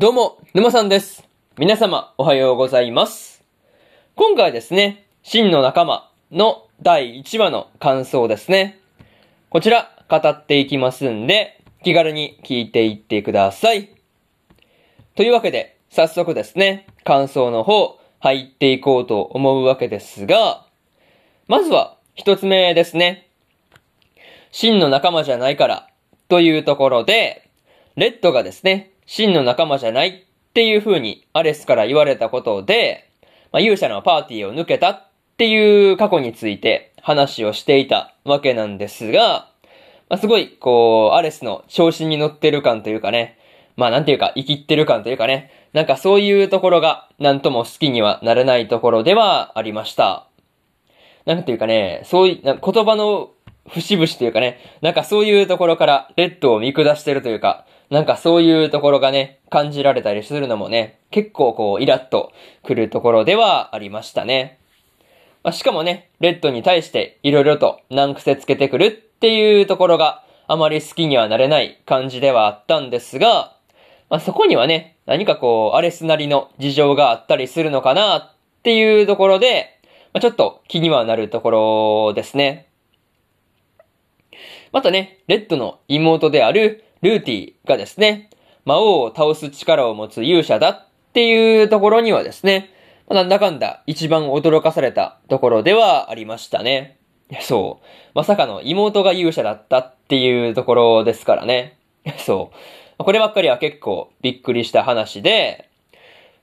どうも、沼さんです。皆様、おはようございます。今回はですね、真の仲間の第1話の感想ですね。こちら、語っていきますんで、気軽に聞いていってください。というわけで、早速ですね、感想の方、入っていこうと思うわけですが、まずは、一つ目ですね。真の仲間じゃないから、というところで、レッドがですね、真の仲間じゃないっていう風にアレスから言われたことで、まあ、勇者のパーティーを抜けたっていう過去について話をしていたわけなんですが、まあ、すごい、こう、アレスの調子に乗ってる感というかね、まあなんていうか、生きってる感というかね、なんかそういうところが、なんとも好きにはならないところではありました。なんていうかね、そういう、な言葉の節々というかね、なんかそういうところからレッドを見下してるというか、なんかそういうところがね、感じられたりするのもね、結構こう、イラッとくるところではありましたね。まあ、しかもね、レッドに対して色々と難癖つけてくるっていうところがあまり好きにはなれない感じではあったんですが、まあ、そこにはね、何かこう、アレスなりの事情があったりするのかなっていうところで、まあ、ちょっと気にはなるところですね。またね、レッドの妹であるルーティがですね、魔王を倒す力を持つ勇者だっていうところにはですね、なんだかんだ一番驚かされたところではありましたね。そう。まさかの妹が勇者だったっていうところですからね。そう。こればっかりは結構びっくりした話で、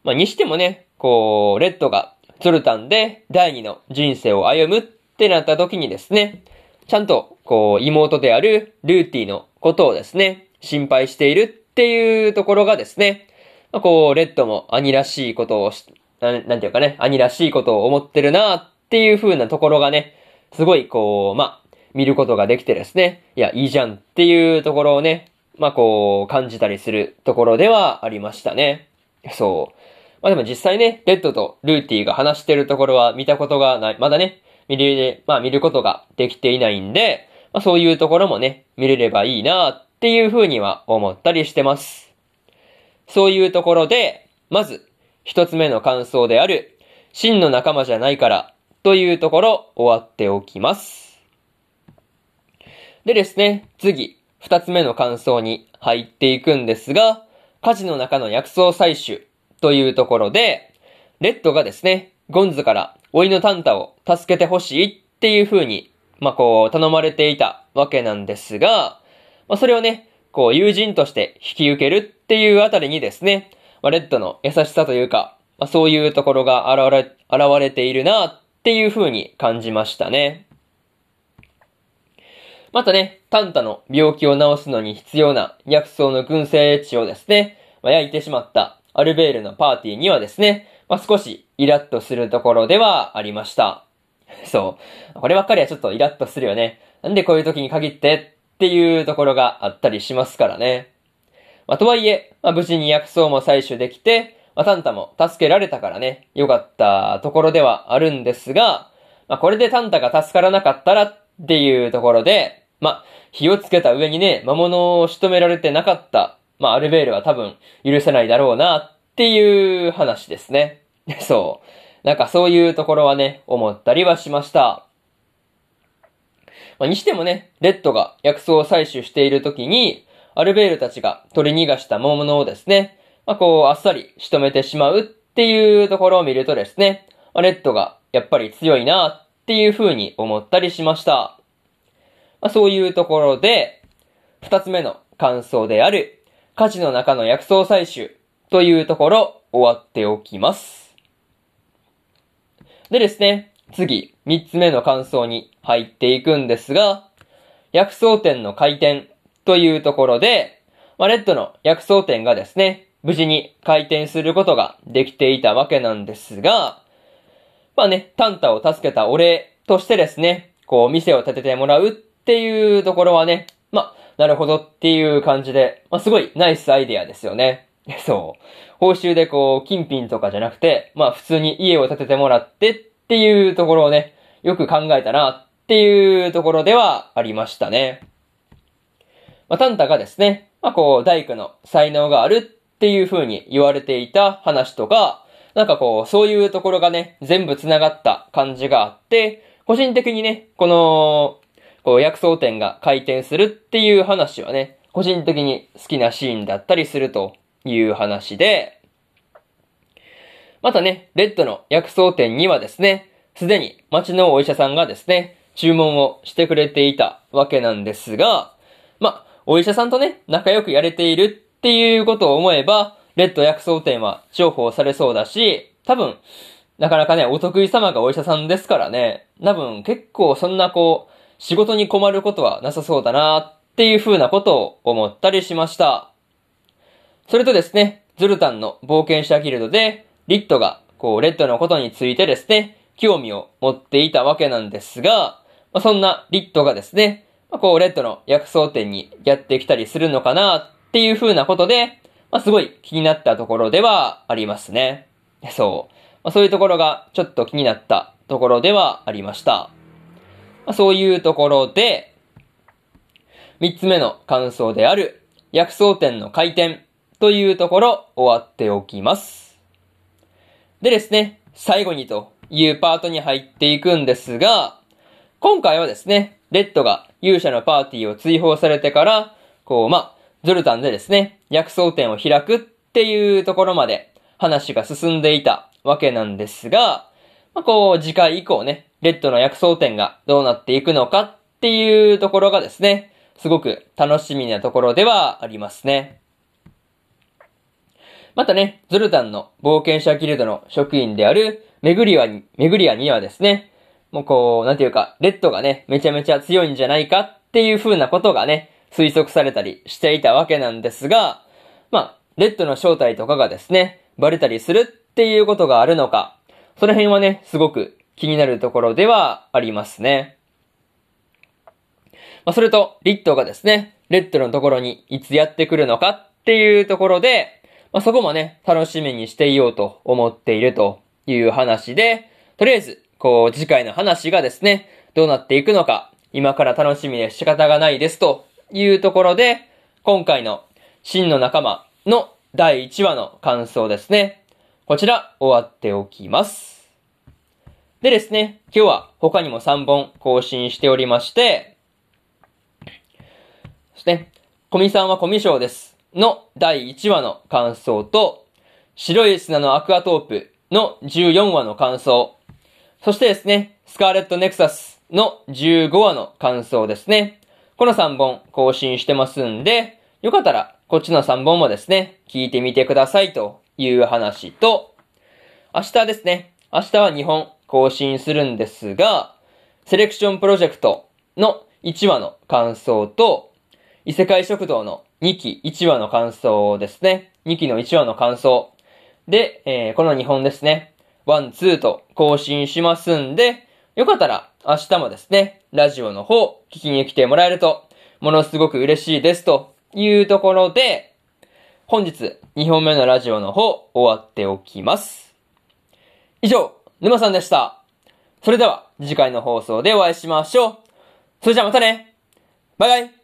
まあにしてもね、こう、レッドがゾルタンで第二の人生を歩むってなった時にですね、ちゃんと、こう、妹であるルーティのことをですね、心配しているっていうところがですね、まあ、こう、レッドも兄らしいことをし、ななんていうかね、兄らしいことを思ってるなっていう風なところがね、すごいこう、まあ、見ることができてですね、いや、いいじゃんっていうところをね、まあこう、感じたりするところではありましたね。そう。まあでも実際ね、レッドとルーティが話してるところは見たことがない。まだね、見れ、まあ見ることができていないんで、まあそういうところもね、見れればいいなっていうふうには思ったりしてます。そういうところで、まず、一つ目の感想である、真の仲間じゃないから、というところ、終わっておきます。でですね、次、二つ目の感想に入っていくんですが、火事の中の薬草採取というところで、レッドがですね、ゴンズから老いのタンタを助けてほしいっていう風に、まあ、こう、頼まれていたわけなんですが、まあ、それをね、こう、友人として引き受けるっていうあたりにですね、まあ、レッドの優しさというか、まあ、そういうところが現れ、現れているなっていう風に感じましたね。またね、タンタの病気を治すのに必要な薬草の群生地をですね、まあ、焼いてしまったアルベールのパーティーにはですね、まあ、少しイラッとするところではありました。そう。こればっかりはちょっとイラッとするよね。なんでこういう時に限ってっていうところがあったりしますからね。まあ、とはいえ、まあ、無事に薬草も採取できて、まあ、タンタも助けられたからね、良かったところではあるんですが、まあ、これでタンタが助からなかったらっていうところで、まあ、火をつけた上にね、魔物を仕留められてなかった、まあ、アルベールは多分許せないだろうなっていう話ですね。そう。なんかそういうところはね、思ったりはしました。まあ、にしてもね、レッドが薬草を採取している時に、アルベールたちが取り逃がした魔物をですね、まあ、こう、あっさり仕留めてしまうっていうところを見るとですね、まあ、レッドがやっぱり強いなっていう風に思ったりしました。まあ、そういうところで、二つ目の感想である、火事の中の薬草採取というところ、終わっておきます。でですね、次、三つ目の感想に入っていくんですが、薬草店の開店というところで、まあ、レッドの薬草店がですね、無事に開店することができていたわけなんですが、まあね、タンタを助けたお礼としてですね、こう、店を建ててもらうっていうところはね、まあ、なるほどっていう感じで、まあ、すごいナイスアイデアですよね。そう。報酬でこう、金品とかじゃなくて、まあ、普通に家を建ててもらってっていうところをね、よく考えたなっていうところではありましたね。まあ、タンタがですね、まあ、こう、大工の才能があるっていう風に言われていた話とか、なんかこう、そういうところがね、全部繋がった感じがあって、個人的にね、この、こう、薬草店が回転するっていう話はね、個人的に好きなシーンだったりするという話で、またね、レッドの薬草店にはですね、すでに町のお医者さんがですね、注文をしてくれていたわけなんですが、まお医者さんとね、仲良くやれているっていうことを思えば、レッド薬草店は重宝されそうだし、多分、なかなかね、お得意様がお医者さんですからね、多分結構そんなこう、仕事に困ることはなさそうだなっていう風なことを思ったりしました。それとですね、ズルタンの冒険者ギルドで、リットが、こう、レッドのことについてですね、興味を持っていたわけなんですが、まあ、そんなリットがですね、まあ、こう、レッドの薬草店にやってきたりするのかなっていう風なことで、まあ、すごい気になったところではありますね。そう。まあ、そういうところがちょっと気になったところではありました。まあ、そういうところで、三つ目の感想である、薬草店の開店というところ終わっておきます。でですね、最後にというパートに入っていくんですが、今回はですね、レッドが勇者のパーティーを追放されてから、こう、ま、ゾルタンでですね、薬草店を開くっていうところまで話が進んでいたわけなんですが、まあ、こう、次回以降ね、レッドの薬草店がどうなっていくのかっていうところがですね、すごく楽しみなところではありますね。またね、ゾルタンの冒険者ギルドの職員であるメグリアに、メグリアにはですね、もうこう、なんていうか、レッドがね、めちゃめちゃ強いんじゃないかっていう風なことがね、推測されたりしていたわけなんですが、まあ、レッドの正体とかがですね、バレたりするっていうことがあるのか、その辺はね、すごく気になるところではありますね。まあ、それと、リッドがですね、レッドのところにいつやってくるのかっていうところで、まあ、そこもね、楽しみにしていようと思っているという話で、とりあえず、こう、次回の話がですね、どうなっていくのか、今から楽しみで仕方がないですというところで、今回の真の仲間の第1話の感想ですね。こちら終わっておきます。でですね、今日は他にも3本更新しておりまして、そして、コミさんはコミショウですの第1話の感想と、白い砂のアクアトープの14話の感想、そしてですね、スカーレットネクサスの15話の感想ですね。この3本更新してますんで、よかったらこっちの3本もですね、聞いてみてくださいという話と、明日ですね、明日は2本更新するんですが、セレクションプロジェクトの1話の感想と、異世界食堂の2期1話の感想ですね。2期の1話の感想。で、えー、この2本ですね。 one、two と更新しますんで、よかったら明日もですね、ラジオの方聞きに来てもらえると、ものすごく嬉しいですというところで、本日2本目のラジオの方終わっておきます。以上、沼さんでした。それでは次回の放送でお会いしましょう。それじゃあまたねバイバイ